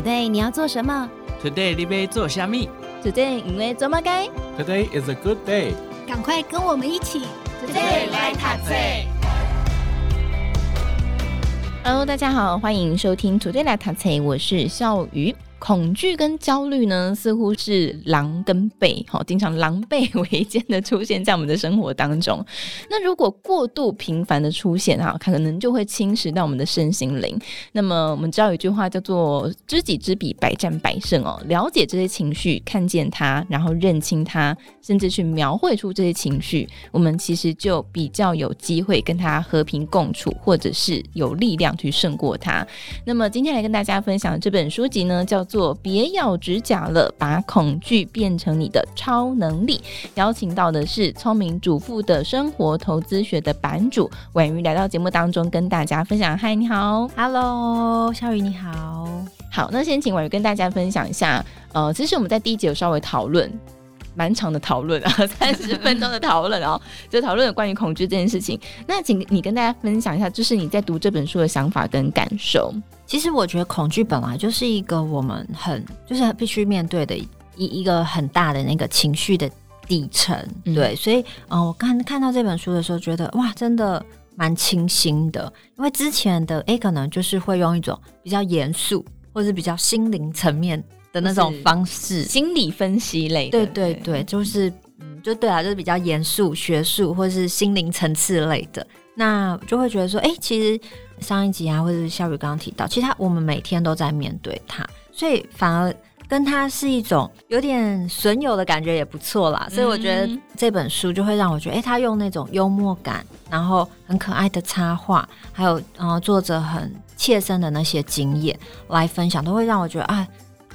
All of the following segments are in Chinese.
Today 你要做什么？Today 你要做虾米？Today 因为做么该？Today is a good day。赶快跟我们一起，Today 来读册。Hello，大家好，欢迎收听 Today 来读册，我是笑鱼。恐惧跟焦虑呢，似乎是狼跟狈，好，经常狼狈为奸的出现在我们的生活当中。那如果过度频繁的出现，哈，可能就会侵蚀到我们的身心灵。那么我们知道有一句话叫做“知己知彼，百战百胜”哦。了解这些情绪，看见它，然后认清它，甚至去描绘出这些情绪，我们其实就比较有机会跟它和平共处，或者是有力量去胜过它。那么今天来跟大家分享的这本书籍呢，叫做别咬指甲了，把恐惧变成你的超能力。邀请到的是聪明主妇的生活投资学的版主婉瑜来到节目当中跟大家分享。嗨，你好，Hello，小雨你好。好，那先请婉瑜跟大家分享一下。呃，其实我们在第一集有稍微讨论，蛮长的讨论啊，三十分钟的讨论哦，就讨论了关于恐惧这件事情。那请你跟大家分享一下，就是你在读这本书的想法跟感受。其实我觉得恐惧本来就是一个我们很就是必须面对的一一个很大的那个情绪的底层，嗯、对，所以嗯、呃，我看看到这本书的时候，觉得哇，真的蛮清新的，因为之前的 A 可能就是会用一种比较严肃或是比较心灵层面的那种方式，心理分析类的，对对对，就是嗯，就对啊，就是比较严肃、学术或是心灵层次类的，那就会觉得说，哎，其实。上一集啊，或者是肖雨刚刚提到，其实他我们每天都在面对他，所以反而跟他是一种有点损友的感觉也不错啦。所以我觉得这本书就会让我觉得，哎、欸，他用那种幽默感，然后很可爱的插画，还有呃作者很切身的那些经验来分享，都会让我觉得啊，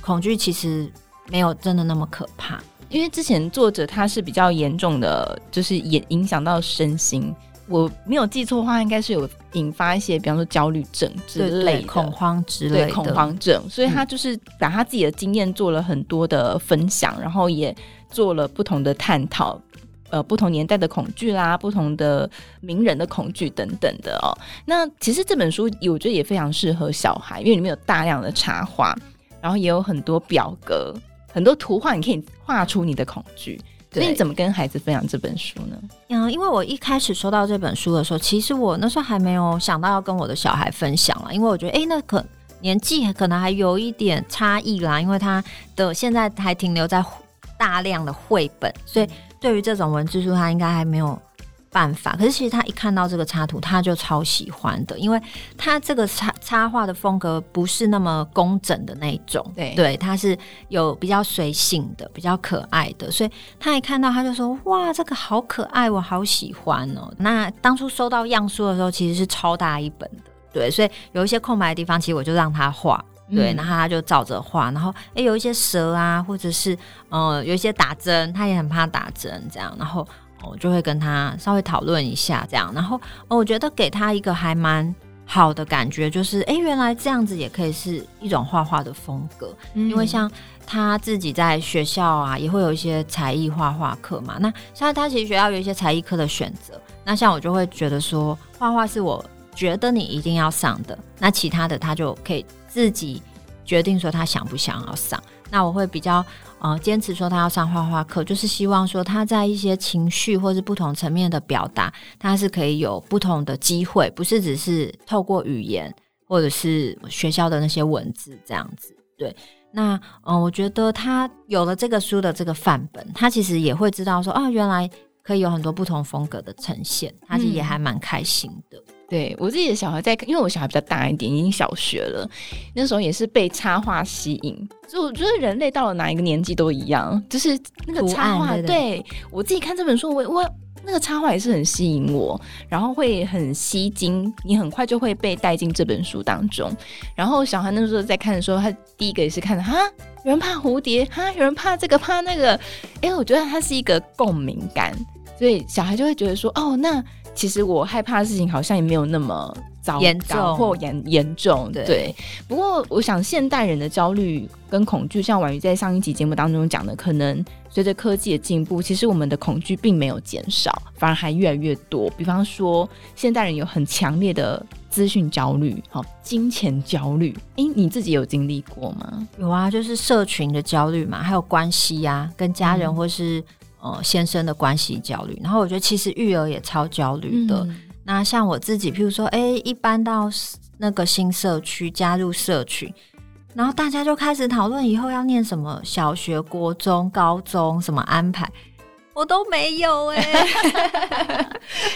恐惧其实没有真的那么可怕。因为之前作者他是比较严重的，就是也影响到身心。我没有记错的话，应该是有引发一些，比方说焦虑症之类恐慌之类的恐慌症。所以他就是把他自己的经验做了很多的分享，嗯、然后也做了不同的探讨，呃，不同年代的恐惧啦，不同的名人的恐惧等等的哦。那其实这本书我觉得也非常适合小孩，因为里面有大量的插画，然后也有很多表格、很多图画，你可以画出你的恐惧。所以你怎么跟孩子分享这本书呢？嗯，因为我一开始收到这本书的时候，其实我那时候还没有想到要跟我的小孩分享了，因为我觉得，哎、欸，那可年纪可能还有一点差异啦，因为他的现在还停留在大量的绘本，所以对于这种文字书，他应该还没有。办法，可是其实他一看到这个插图，他就超喜欢的，因为他这个插插画的风格不是那么工整的那一种，对对，他是有比较随性的，比较可爱的，所以他一看到他就说：“哇，这个好可爱，我好喜欢哦。”那当初收到样书的时候，其实是超大一本的，对，所以有一些空白的地方，其实我就让他画，对，嗯、然后他就照着画，然后诶，有一些蛇啊，或者是呃有一些打针，他也很怕打针，这样，然后。我就会跟他稍微讨论一下，这样，然后我觉得给他一个还蛮好的感觉，就是哎，原来这样子也可以是一种画画的风格。嗯、因为像他自己在学校啊，也会有一些才艺画画课嘛。那像他其实学校有一些才艺课的选择，那像我就会觉得说，画画是我觉得你一定要上的，那其他的他就可以自己决定说他想不想要上。那我会比较呃坚持说他要上画画课，就是希望说他在一些情绪或是不同层面的表达，他是可以有不同的机会，不是只是透过语言或者是学校的那些文字这样子。对，那嗯、我觉得他有了这个书的这个范本，他其实也会知道说啊，原来可以有很多不同风格的呈现，他其实也还蛮开心的。对我自己的小孩在，因为我小孩比较大一点，已经小学了。那时候也是被插画吸引，所以我觉得人类到了哪一个年纪都一样，就是那个插画。对，对我自己看这本书，我我那个插画也是很吸引我，然后会很吸睛，你很快就会被带进这本书当中。然后小孩那时候在看的时候，他第一个也是看的哈，有人怕蝴蝶，哈，有人怕这个怕那个，哎，我觉得它是一个共鸣感，所以小孩就会觉得说，哦，那。其实我害怕的事情好像也没有那么糟严重或严严重，对，对。不过我想现代人的焦虑跟恐惧，像婉瑜在上一集节目当中讲的，可能随着科技的进步，其实我们的恐惧并没有减少，反而还越来越多。比方说，现代人有很强烈的资讯焦虑，好，金钱焦虑。哎，你自己有经历过吗？有啊，就是社群的焦虑嘛，还有关系呀、啊，跟家人或是、嗯、呃先生的关系焦虑。然后我觉得其实育儿也超焦虑的。嗯、那像我自己，譬如说，哎，一搬到那个新社区，加入社群，然后大家就开始讨论以后要念什么小学、国中、高中什么安排。我都没有哎、欸，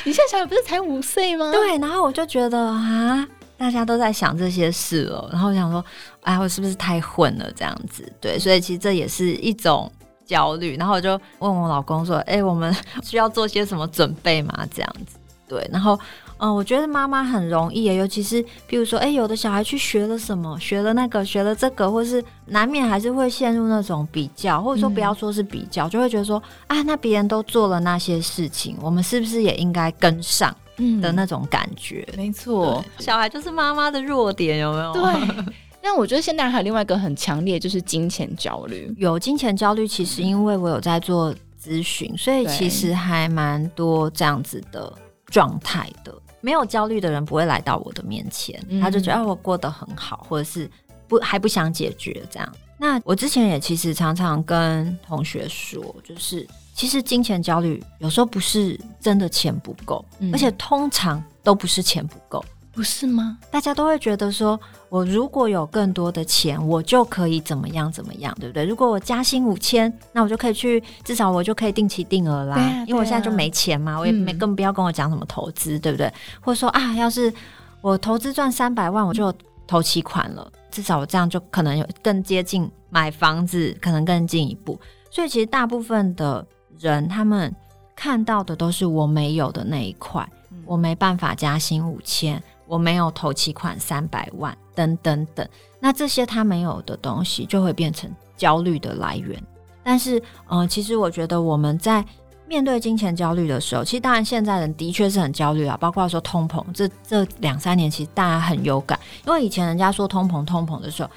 你现在小孩不是才五岁吗？对，然后我就觉得啊，大家都在想这些事哦，然后我想说，哎，我是不是太混了这样子？对，所以其实这也是一种焦虑。然后我就问我老公说，哎，我们 需要做些什么准备吗？这样子，对，然后。嗯，我觉得妈妈很容易，尤其是比如说，哎，有的小孩去学了什么，学了那个，学了这个，或是难免还是会陷入那种比较，或者说不要说是比较，嗯、就会觉得说，啊，那别人都做了那些事情，我们是不是也应该跟上？嗯的那种感觉。嗯、没错，小孩就是妈妈的弱点，有没有？对。但我觉得现在还有另外一个很强烈，就是金钱焦虑。有金钱焦虑，其实因为我有在做咨询，所以其实还蛮多这样子的状态的。没有焦虑的人不会来到我的面前，嗯、他就觉得我过得很好，或者是不还不想解决这样。那我之前也其实常常跟同学说，就是其实金钱焦虑有时候不是真的钱不够，嗯、而且通常都不是钱不够。不是吗？大家都会觉得说，我如果有更多的钱，我就可以怎么样怎么样，对不对？如果我加薪五千，那我就可以去，至少我就可以定期定额啦。啊，啊。因为我现在就没钱嘛，我也没更不要跟我讲什么投资，嗯、对不对？或者说啊，要是我投资赚三百万，我就投期款了，至少我这样就可能有更接近买房子，可能更进一步。所以其实大部分的人，他们看到的都是我没有的那一块，嗯、我没办法加薪五千。我没有投期款三百万，等等等，那这些他没有的东西就会变成焦虑的来源。但是，嗯、呃，其实我觉得我们在面对金钱焦虑的时候，其实当然现在人的确是很焦虑啊，包括说通膨，这这两三年其实大家很有感，因为以前人家说通膨通膨的时候，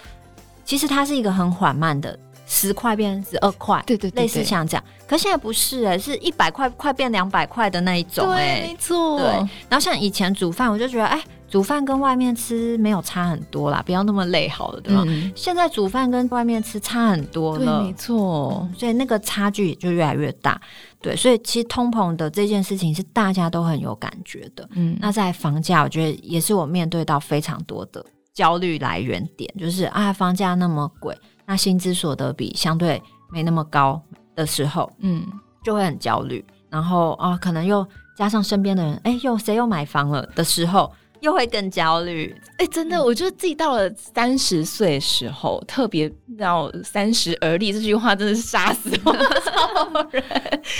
其实它是一个很缓慢的。十块变十二块，对，对类似像这样。可现在不是哎、欸，是一百块快变两百块的那一种哎、欸，没错。对，然后像以前煮饭，我就觉得哎、欸，煮饭跟外面吃没有差很多啦，不要那么累好了，对吧？嗯、现在煮饭跟外面吃差很多了，对，没错、嗯。所以那个差距也就越来越大。对，所以其实通膨的这件事情是大家都很有感觉的。嗯，那在房价，我觉得也是我面对到非常多的焦虑来源点，就是啊，房价那么贵。那薪资所得比相对没那么高的时候，嗯，就会很焦虑。然后啊，可能又加上身边的人，哎，又谁又买房了的时候，又会更焦虑。哎，真的，我觉得自己到了三十岁的时候，特别到三十而立这句话，真的是杀死我们人。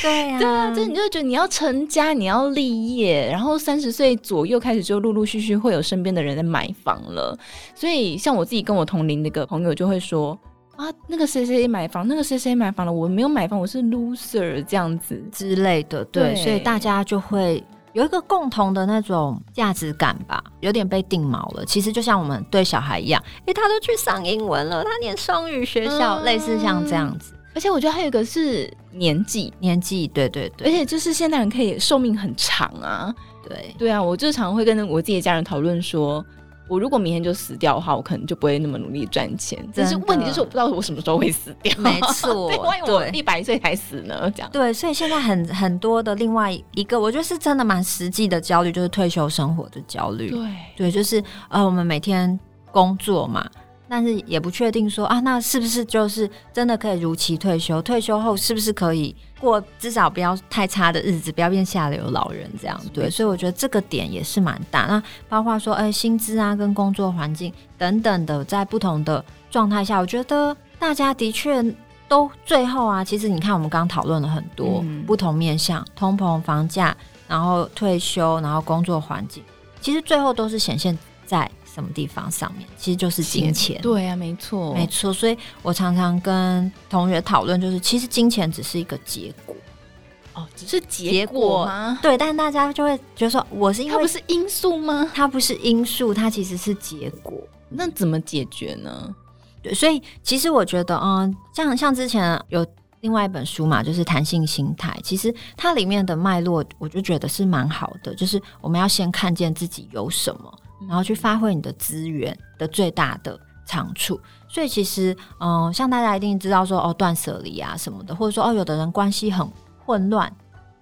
对呀、啊，对啊，就你就觉得你要成家，你要立业，然后三十岁左右开始就陆陆续续会有身边的人在买房了。所以，像我自己跟我同龄的一个朋友就会说。啊，那个谁谁买房，那个谁谁买房了，我没有买房，我是 loser 这样子之类的，对，对所以大家就会有一个共同的那种价值感吧，有点被定锚了。其实就像我们对小孩一样，诶，他都去上英文了，他念双语学校，嗯、类似像这样子。而且我觉得还有一个是年纪，年纪，对对对，而且就是现代人可以寿命很长啊，对对啊，我就常会跟我自己的家人讨论说。我如果明天就死掉的话，我可能就不会那么努力赚钱。但是问题就是我不知道我什么时候会死掉。没错，对，万一我一百岁才死呢？这样。对，所以现在很很多的另外一个，我觉得是真的蛮实际的焦虑，就是退休生活的焦虑。对，对，就是呃，我们每天工作嘛。但是也不确定说啊，那是不是就是真的可以如期退休？退休后是不是可以过至少不要太差的日子，不要变下流老人这样？对，所以我觉得这个点也是蛮大。那包括说，哎、欸，薪资啊，跟工作环境等等的，在不同的状态下，我觉得大家的确都最后啊，其实你看，我们刚刚讨论了很多不同面向，通膨、房价，然后退休，然后工作环境，其实最后都是显现在。什么地方上面其实就是金钱，对啊，没错，没错。所以我常常跟同学讨论，就是其实金钱只是一个结果，哦，只是结果吗？对，但大家就会觉得说，我是因为它不是因素吗？它不是因素，它其实是结果。那怎么解决呢？对，所以其实我觉得，嗯，像像之前有另外一本书嘛，就是弹性心态，其实它里面的脉络，我就觉得是蛮好的，就是我们要先看见自己有什么。然后去发挥你的资源的最大的长处。所以其实，嗯、呃，像大家一定知道说，哦，断舍离啊什么的，或者说，哦，有的人关系很混乱，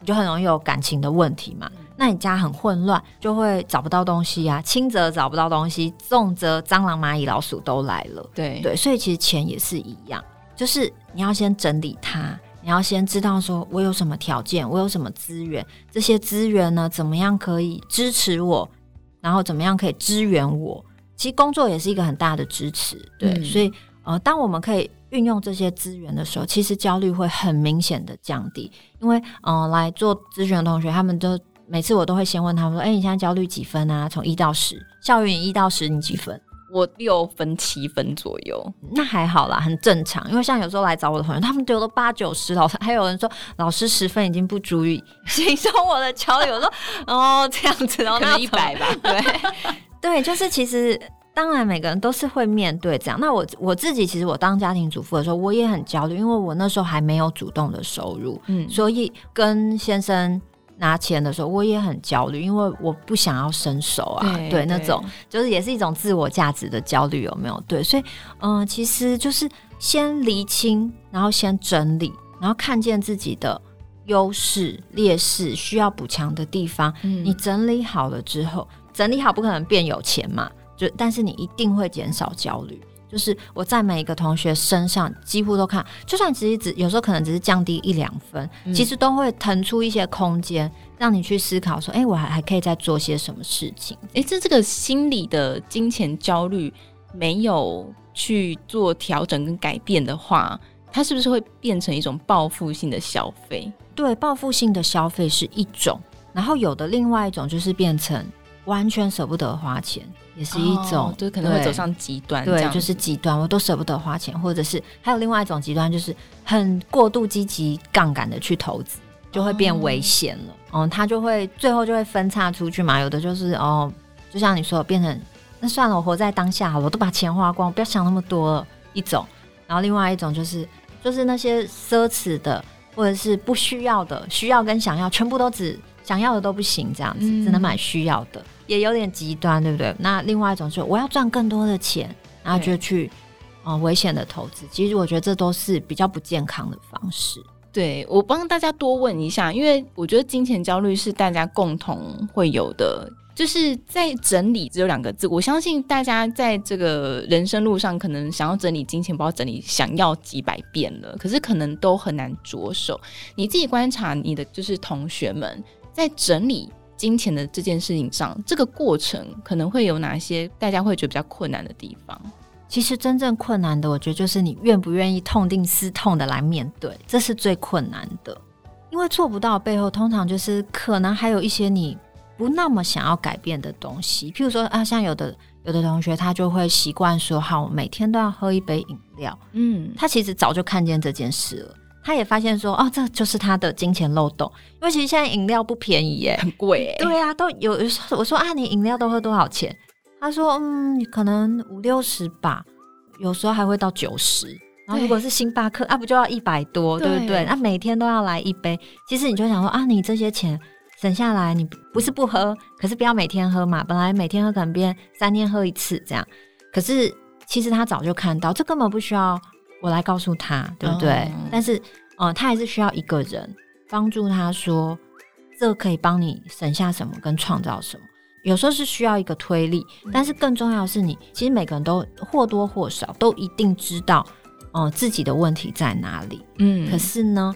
你就很容易有感情的问题嘛。那你家很混乱，就会找不到东西啊，轻则找不到东西，重则蟑螂、蚂蚁、老鼠都来了。对对，所以其实钱也是一样，就是你要先整理它。你要先知道说，我有什么条件，我有什么资源，这些资源呢，怎么样可以支持我，然后怎么样可以支援我。其实工作也是一个很大的支持，对。嗯、所以，呃，当我们可以运用这些资源的时候，其实焦虑会很明显的降低。因为，嗯、呃，来做咨询的同学，他们都每次我都会先问他们说，哎、欸，你现在焦虑几分啊？从一到十，校园一到十，你几分？我六分七分左右，那还好啦，很正常。因为像有时候来找我的朋友，他们丢了八九十，老师还有人说老师十分已经不足以形容我的交友。我说哦这样子，然后那一百吧，对 对，就是其实当然每个人都是会面对这样。那我我自己其实我当家庭主妇的时候，我也很焦虑，因为我那时候还没有主动的收入，嗯，所以跟先生。拿钱的时候，我也很焦虑，因为我不想要伸手啊，对，对那种就是也是一种自我价值的焦虑，有没有？对，所以嗯、呃，其实就是先厘清，然后先整理，然后看见自己的优势、劣势，需要补强的地方。嗯，你整理好了之后，整理好不可能变有钱嘛，就但是你一定会减少焦虑。就是我在每一个同学身上几乎都看，就算其实只有时候可能只是降低一两分，嗯、其实都会腾出一些空间让你去思考说，哎、欸，我还还可以再做些什么事情？哎、欸，这这个心理的金钱焦虑没有去做调整跟改变的话，它是不是会变成一种报复性的消费？对，报复性的消费是一种，然后有的另外一种就是变成完全舍不得花钱。也是一种，哦、就可能会走上极端，对，就是极端，我都舍不得花钱，或者是还有另外一种极端，就是很过度积极杠杆的去投资，就会变危险了。哦、嗯，他就会最后就会分叉出去嘛。有的就是哦，就像你说的，变成那算了，我活在当下我都把钱花光，不要想那么多了。一种，然后另外一种就是就是那些奢侈的或者是不需要的，需要跟想要全部都只想要的都不行，这样子、嗯、只能买需要的。也有点极端，对不对？那另外一种是我要赚更多的钱，然后就去呃危险的投资。其实我觉得这都是比较不健康的方式。对，我帮大家多问一下，因为我觉得金钱焦虑是大家共同会有的。就是在整理只有两个字，我相信大家在这个人生路上，可能想要整理金钱，包整理想要几百遍了，可是可能都很难着手。你自己观察你的就是同学们在整理。金钱的这件事情上，这个过程可能会有哪些大家会觉得比较困难的地方？其实真正困难的，我觉得就是你愿不愿意痛定思痛的来面对，这是最困难的。因为做不到背后，通常就是可能还有一些你不那么想要改变的东西。譬如说啊，像有的有的同学，他就会习惯说，好，每天都要喝一杯饮料。嗯，他其实早就看见这件事了。他也发现说，哦，这就是他的金钱漏洞，因为其实现在饮料不便宜耶，很贵耶。对啊，都有。我说啊，你饮料都喝多少钱？他说，嗯，可能五六十吧，有时候还会到九十。然后如果是星巴克啊，不就要一百多，对不对？那每天都要来一杯，其实你就想说啊，你这些钱省下来，你不是不喝，可是不要每天喝嘛。本来每天喝可能变三天喝一次这样，可是其实他早就看到，这根本不需要。我来告诉他，对不对？哦、但是，呃，他还是需要一个人帮助他说，这可以帮你省下什么，跟创造什么。有时候是需要一个推力，但是更重要的是你，你其实每个人都或多或少都一定知道，呃，自己的问题在哪里。嗯，可是呢，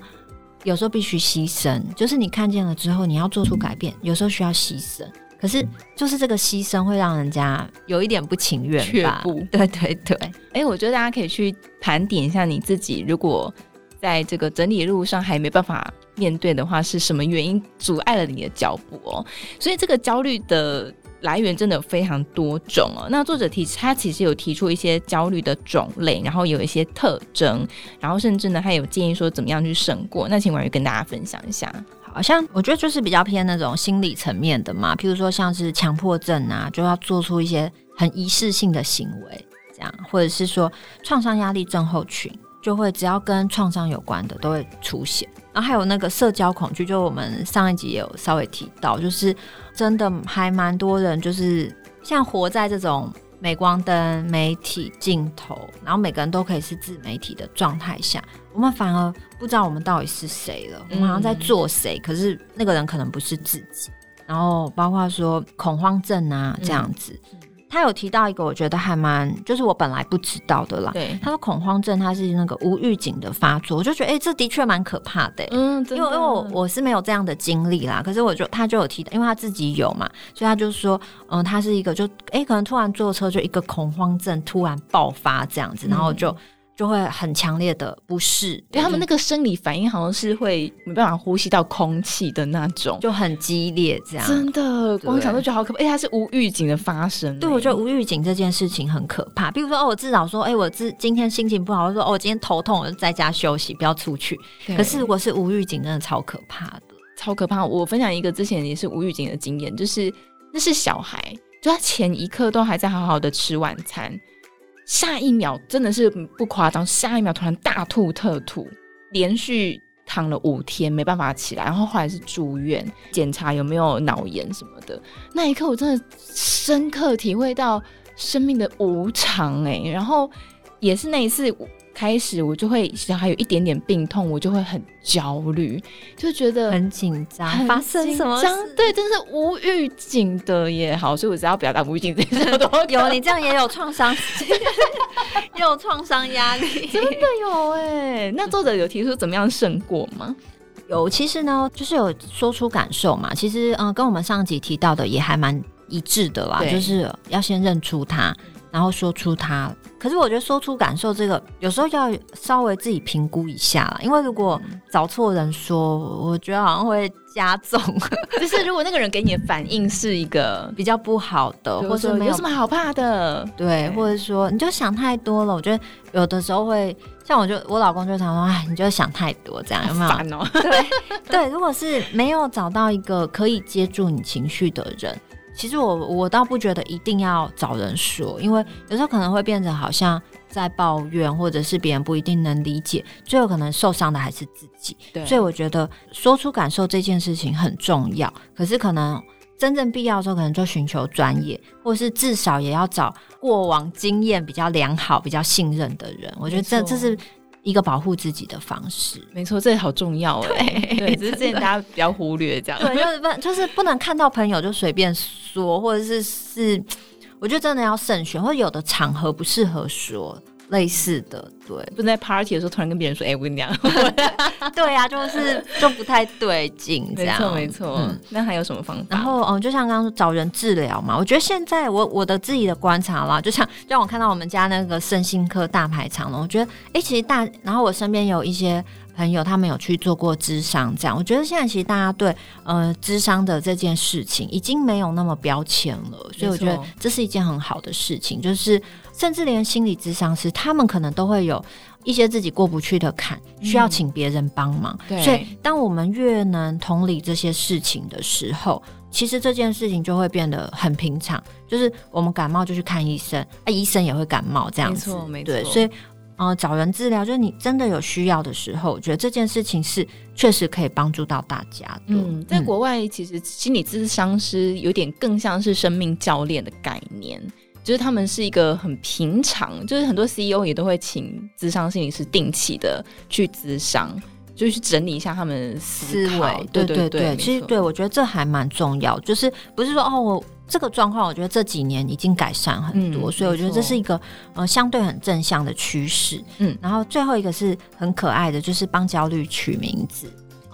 有时候必须牺牲，就是你看见了之后，你要做出改变，有时候需要牺牲。可是，就是这个牺牲会让人家有一点不情愿吧？不对对对。哎、欸，我觉得大家可以去盘点一下你自己，如果在这个整理路上还没办法面对的话，是什么原因阻碍了你的脚步哦？所以这个焦虑的来源真的有非常多种哦。那作者提他其实有提出一些焦虑的种类，然后有一些特征，然后甚至呢，他有建议说怎么样去胜过。那请婉瑜跟大家分享一下。好像我觉得就是比较偏那种心理层面的嘛，譬如说像是强迫症啊，就要做出一些很仪式性的行为，这样，或者是说创伤压力症候群，就会只要跟创伤有关的都会出现。然后还有那个社交恐惧，就我们上一集也有稍微提到，就是真的还蛮多人就是像活在这种镁光灯、媒体镜头，然后每个人都可以是自媒体的状态下，我们反而不知道我们到底是谁了。我们好像在做谁，可是那个人可能不是自己。然后包括说恐慌症啊这样子。他有提到一个，我觉得还蛮，就是我本来不知道的啦。对，他说恐慌症，它是那个无预警的发作，我就觉得，哎、欸，这的确蛮可怕的、欸。嗯，因为因为我我是没有这样的经历啦，可是我就他就有提到，因为他自己有嘛，所以他就说，嗯，他是一个就，哎、欸，可能突然坐车就一个恐慌症突然爆发这样子，然后就。嗯就会很强烈的不适，对他们那个生理反应好像是会没办法呼吸到空气的那种，就很激烈这样。真的，光想都觉得好可怕。哎，它是无预警的发生。对，我觉得无预警这件事情很可怕。比如说，哦，我至少说，哎，我自今天心情不好，我说，哦，我今天头痛，我就在家休息，不要出去。可是如果是无预警，真的超可怕的，超可怕。我分享一个之前也是无预警的经验，就是那是小孩，就他前一刻都还在好好的吃晚餐。下一秒真的是不夸张，下一秒突然大吐特吐，连续躺了五天没办法起来，然后后来是住院检查有没有脑炎什么的。那一刻我真的深刻体会到生命的无常哎，然后也是那一次。开始我就会小孩有一点点病痛，我就会很焦虑，就觉得很紧张，发生什么事？对，真是无预警的也好，所以我只要表达无预警这些事都 有。你这样也有创伤，也有创伤压力，真的有哎、欸。那作者有提出怎么样胜过吗？有，其实呢，就是有说出感受嘛。其实嗯，跟我们上集提到的也还蛮一致的啦，就是要先认出他。然后说出他，可是我觉得说出感受这个，有时候要稍微自己评估一下啦，因为如果找错人说，我觉得好像会加重。就是如果那个人给你的反应是一个比较不好的，或者没有什么好怕的，对，或者说你就想太多了。我觉得有的时候会像我就我老公就常说，哎，你就想太多，这样有没有？烦哦。对对，如果是没有找到一个可以接住你情绪的人。其实我我倒不觉得一定要找人说，因为有时候可能会变成好像在抱怨，或者是别人不一定能理解，最后可能受伤的还是自己。对，所以我觉得说出感受这件事情很重要。可是可能真正必要的时候，可能就寻求专业，或是至少也要找过往经验比较良好、比较信任的人。我觉得这这是。一个保护自己的方式，没错，这好重要哎。对，只是之前大家比较忽略这样。对，就是不，就是不能看到朋友就随便说，或者是是，我觉得真的要慎选，或者有的场合不适合说。类似的，对，不能在 party 的时候突然跟别人说：“哎、欸，我跟你讲。”对呀、啊，就是就不太对劲，这样没错没错。嗯，那还有什么方法？然后嗯，就像刚刚说找人治疗嘛，我觉得现在我我的自己的观察啦，就像让我看到我们家那个身心科大排场了，我觉得哎、欸，其实大，然后我身边有一些朋友，他们有去做过智商，这样，我觉得现在其实大家对呃智商的这件事情已经没有那么标签了，所以我觉得这是一件很好的事情，就是。甚至连心理咨商师，他们可能都会有一些自己过不去的坎，需要请别人帮忙。嗯。所以，当我们越能同理这些事情的时候，其实这件事情就会变得很平常。就是我们感冒就去看医生，啊，医生也会感冒这样子。没错，没错。对，所以，呃，找人治疗，就是你真的有需要的时候，我觉得这件事情是确实可以帮助到大家的。嗯，在国外，其实心理咨商师有点更像是生命教练的概念。就是他们是一个很平常，就是很多 CEO 也都会请咨商心理师定期的去咨商，就去整理一下他们思维。对对对，对，其实对我觉得这还蛮重要，就是不是说哦，我这个状况，我觉得这几年已经改善很多，嗯、所以我觉得这是一个呃相对很正向的趋势。嗯，然后最后一个是很可爱的，就是帮焦虑取名字。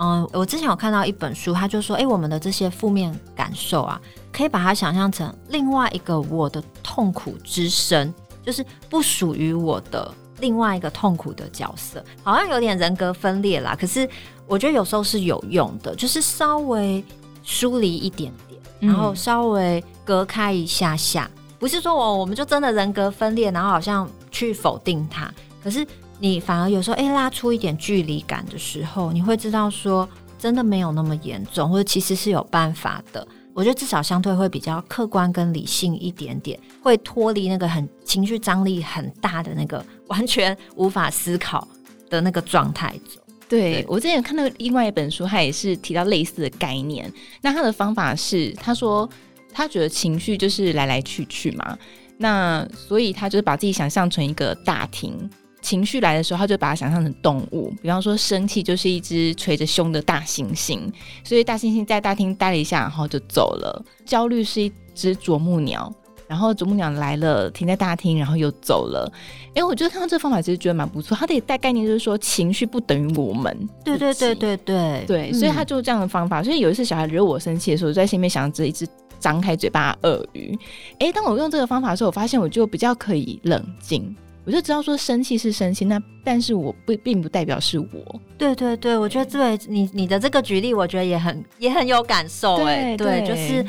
嗯，我之前有看到一本书，他就说，哎，我们的这些负面感受啊，可以把它想象成另外一个我的痛苦之身，就是不属于我的另外一个痛苦的角色，好像有点人格分裂啦。可是我觉得有时候是有用的，就是稍微疏离一点点，然后稍微隔开一下下，不是说我我们就真的人格分裂，然后好像去否定它，可是。你反而有时候，哎、欸，拉出一点距离感的时候，你会知道说，真的没有那么严重，或者其实是有办法的。我觉得至少相对会比较客观跟理性一点点，会脱离那个很情绪张力很大的那个完全无法思考的那个状态中。对，对我之前有看到另外一本书，他也是提到类似的概念。那他的方法是，他说。他觉得情绪就是来来去去嘛，那所以他就是把自己想象成一个大厅。情绪来的时候，他就把它想象成动物，比方说生气就是一只捶着胸的大猩猩，所以大猩猩在大厅待了一下，然后就走了。焦虑是一只啄木鸟，然后啄木鸟来了，停在大厅，然后又走了。哎、欸，我觉得看到这个方法其实觉得蛮不错。它的大概念就是说，情绪不等于我们。对对对对对对，所以他就这样的方法。所以有一次小孩惹我生气的时候，我在心里面想着一只张开嘴巴的鳄鱼。哎、欸，当我用这个方法的时候，我发现我就比较可以冷静。我就知道说生气是生气，那但是我不并不代表是我。对对对，我觉得对你你的这个举例，我觉得也很也很有感受哎。对，对，就是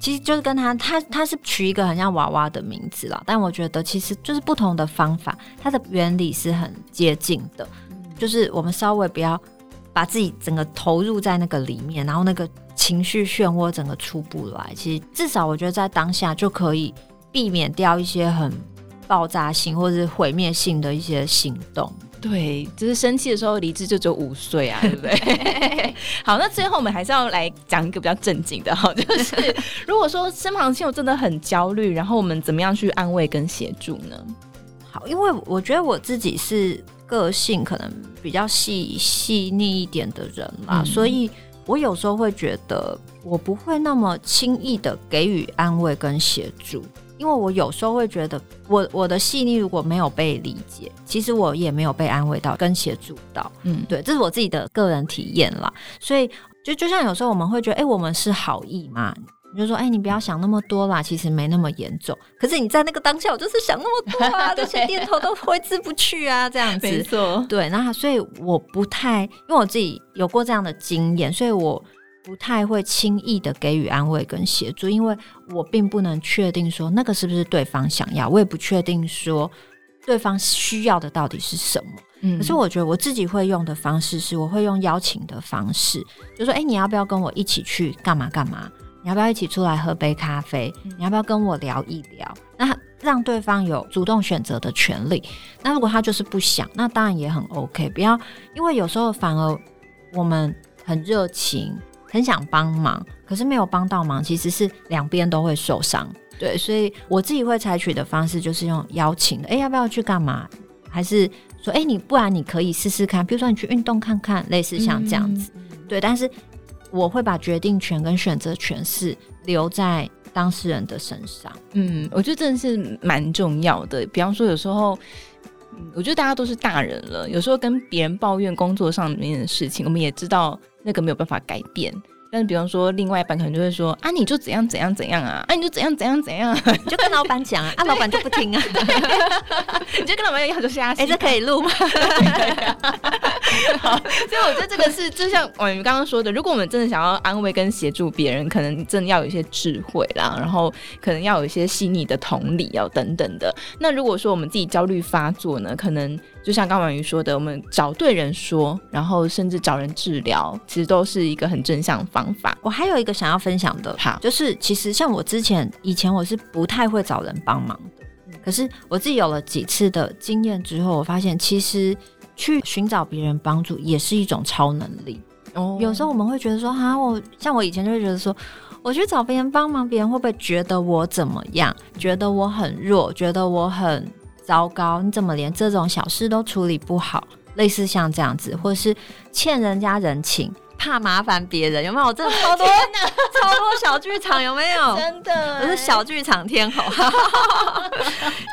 其实就是跟他他他是取一个很像娃娃的名字啦，但我觉得其实就是不同的方法，它的原理是很接近的。就是我们稍微不要把自己整个投入在那个里面，然后那个情绪漩涡整个出不来。其实至少我觉得在当下就可以避免掉一些很。爆炸性或者是毁灭性的一些行动，对，就是生气的时候，理智就只有五岁啊，对不对？好，那最后我们还是要来讲一个比较正经的哈，就是如果说身旁亲友真的很焦虑，然后我们怎么样去安慰跟协助呢？好，因为我觉得我自己是个性可能比较细细腻一点的人嘛，嗯、所以我有时候会觉得我不会那么轻易的给予安慰跟协助。因为我有时候会觉得我，我我的细腻如果没有被理解，其实我也没有被安慰到跟协助到，嗯，对，这是我自己的个人体验啦。所以就就像有时候我们会觉得，哎、欸，我们是好意嘛，你就说，哎、欸，你不要想那么多啦，其实没那么严重。可是你在那个当下，我就是想那么多啊，这些念头都挥之不去啊，这样子，没错，对。那所以我不太，因为我自己有过这样的经验，所以我。不太会轻易的给予安慰跟协助，因为我并不能确定说那个是不是对方想要，我也不确定说对方需要的到底是什么。嗯，可是我觉得我自己会用的方式是，我会用邀请的方式，就说：“哎，你要不要跟我一起去干嘛干嘛？你要不要一起出来喝杯咖啡？你要不要跟我聊一聊？”那让对方有主动选择的权利。那如果他就是不想，那当然也很 OK。不要因为有时候反而我们很热情。很想帮忙，可是没有帮到忙，其实是两边都会受伤。对，所以我自己会采取的方式就是用邀请的，哎，要不要去干嘛？还是说，哎，你不然你可以试试看，比如说你去运动看看，类似像这样子。嗯、对，但是我会把决定权跟选择权是留在当事人的身上。嗯，我觉得真的是蛮重要的。比方说，有时候，我觉得大家都是大人了，有时候跟别人抱怨工作上面的事情，我们也知道。那个没有办法改变，但是比方说，另外一半可能就会说啊，你就怎样怎样怎样啊，啊，你就怎样怎样怎样，你就跟老板讲啊，啊，老板就不听啊，你就跟老板要就瞎，哎，这可以录吗？好，所以我觉得这个是就像我们刚刚说的，如果我们真的想要安慰跟协助别人，可能真的要有一些智慧啦，然后可能要有一些细腻的同理，要等等的。那如果说我们自己焦虑发作呢，可能。就像刚婉瑜说的，我们找对人说，然后甚至找人治疗，其实都是一个很正向的方法。我还有一个想要分享的，好，就是其实像我之前以前我是不太会找人帮忙的，可是我自己有了几次的经验之后，我发现其实去寻找别人帮助也是一种超能力。哦，有时候我们会觉得说，哈，我像我以前就会觉得说，我去找别人帮忙，别人会不会觉得我怎么样？觉得我很弱？觉得我很？糟糕，你怎么连这种小事都处理不好？类似像这样子，或者是欠人家人情，怕麻烦别人，有没有？我真的超多，超多小剧场，有没有？真的，我是小剧场天后，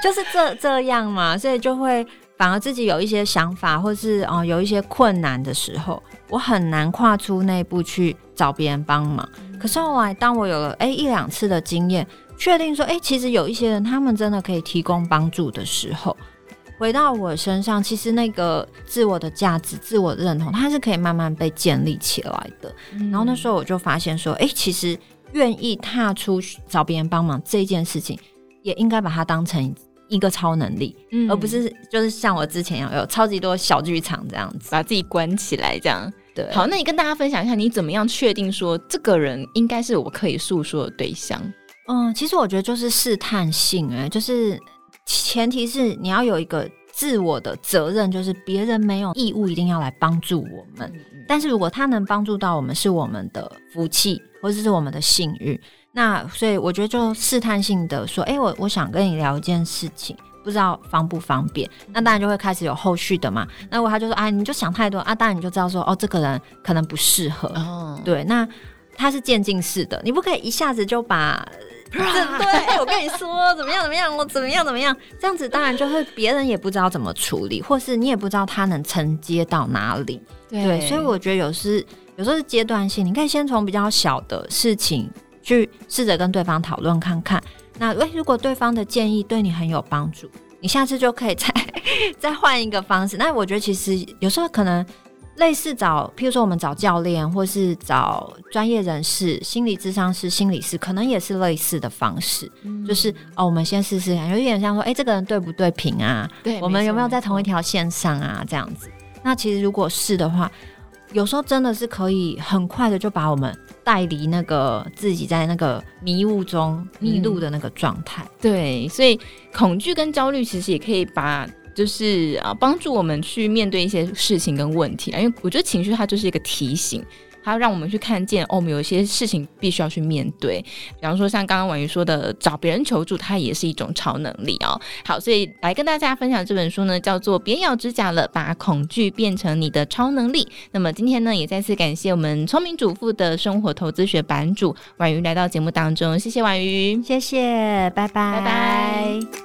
就是这这样嘛，所以就会反而自己有一些想法，或是哦、呃、有一些困难的时候，我很难跨出那一步去找别人帮忙。可是后来，当我有了哎一两次的经验。确定说，哎、欸，其实有一些人，他们真的可以提供帮助的时候，回到我身上，其实那个自我的价值、自我的认同，它是可以慢慢被建立起来的。嗯、然后那时候我就发现说，哎、欸，其实愿意踏出找别人帮忙这件事情，也应该把它当成一个超能力，嗯、而不是就是像我之前一样有超级多小剧场这样子，把自己关起来这样。对，好，那你跟大家分享一下，你怎么样确定说这个人应该是我可以诉说的对象？嗯，其实我觉得就是试探性，哎，就是前提是你要有一个自我的责任，就是别人没有义务一定要来帮助我们，但是如果他能帮助到我们，是我们的福气或者是我们的幸运，那所以我觉得就试探性的说，哎、欸，我我想跟你聊一件事情，不知道方不方便？那当然就会开始有后续的嘛。那我他就说，啊，你就想太多啊，当然你就知道说，哦，这个人可能不适合。哦，对，那他是渐进式的，你不可以一下子就把。对，哎，我跟你说，怎么样，怎么样，我怎么样，怎么样，这样子当然就会别人也不知道怎么处理，或是你也不知道他能承接到哪里。对，对，所以我觉得有时有时候是阶段性，你可以先从比较小的事情去试着跟对方讨论看看。那喂，如果对方的建议对你很有帮助，你下次就可以再 再换一个方式。那我觉得其实有时候可能。类似找，譬如说我们找教练，或是找专业人士、心理智商师、心理师，可能也是类似的方式，嗯、就是哦，我们先试试看，有点像说，哎、欸，这个人对不对频啊？对，我们有没有在同一条线上啊？这样子。那其实如果是的话，有时候真的是可以很快的就把我们带离那个自己在那个迷雾中迷路的那个状态、嗯。对，所以恐惧跟焦虑其实也可以把。就是啊，帮助我们去面对一些事情跟问题啊，因为我觉得情绪它就是一个提醒，它要让我们去看见哦，我们有一些事情必须要去面对。比方说，像刚刚婉瑜说的，找别人求助，它也是一种超能力哦。好，所以来跟大家分享这本书呢，叫做《别咬指甲了，把恐惧变成你的超能力》。那么今天呢，也再次感谢我们聪明主妇的生活投资学版主婉瑜来到节目当中，谢谢婉瑜，谢谢，拜拜，拜拜。